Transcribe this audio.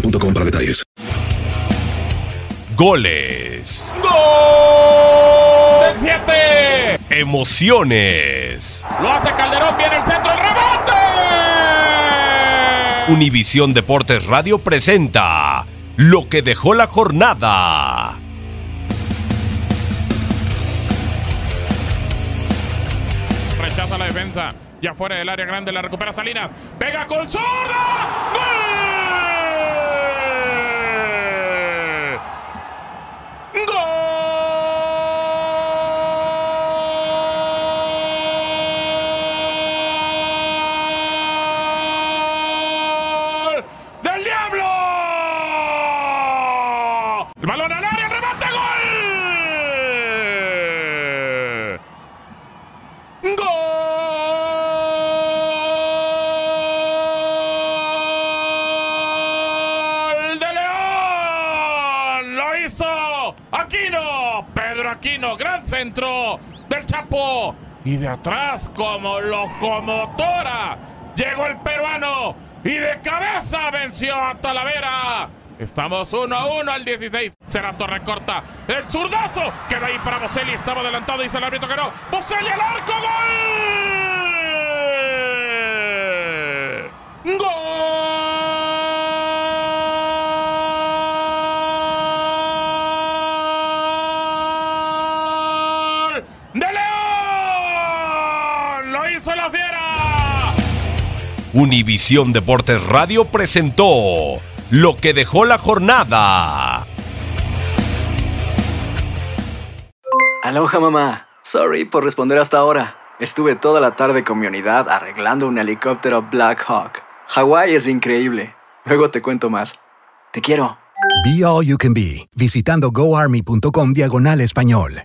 boostmobile.com para detalles. Goles. ¡Gol! ¡Del 7! Emociones. Lo hace Calderón, viene el centro, el rebote. Univisión Deportes Radio presenta lo que dejó la jornada. Rechaza la defensa. Ya fuera del área grande la recupera Salinas. Pega con zurda. ¡Gol! Aquino! Pedro Aquino, gran centro del Chapo. Y de atrás, como locomotora, llegó el peruano. Y de cabeza venció a Talavera. Estamos 1 a 1 al 16. Será Torre corta. El zurdazo. Queda ahí para Boselli. Estaba adelantado. Dice el árbitro que no. Boselli al arco. ¡Gol! ¡Gol! Univisión Deportes Radio presentó lo que dejó la jornada. Aloha mamá. Sorry por responder hasta ahora. Estuve toda la tarde con mi unidad arreglando un helicóptero Black Hawk. Hawái es increíble. Luego te cuento más. Te quiero. Be All You Can Be, visitando goarmy.com diagonal español.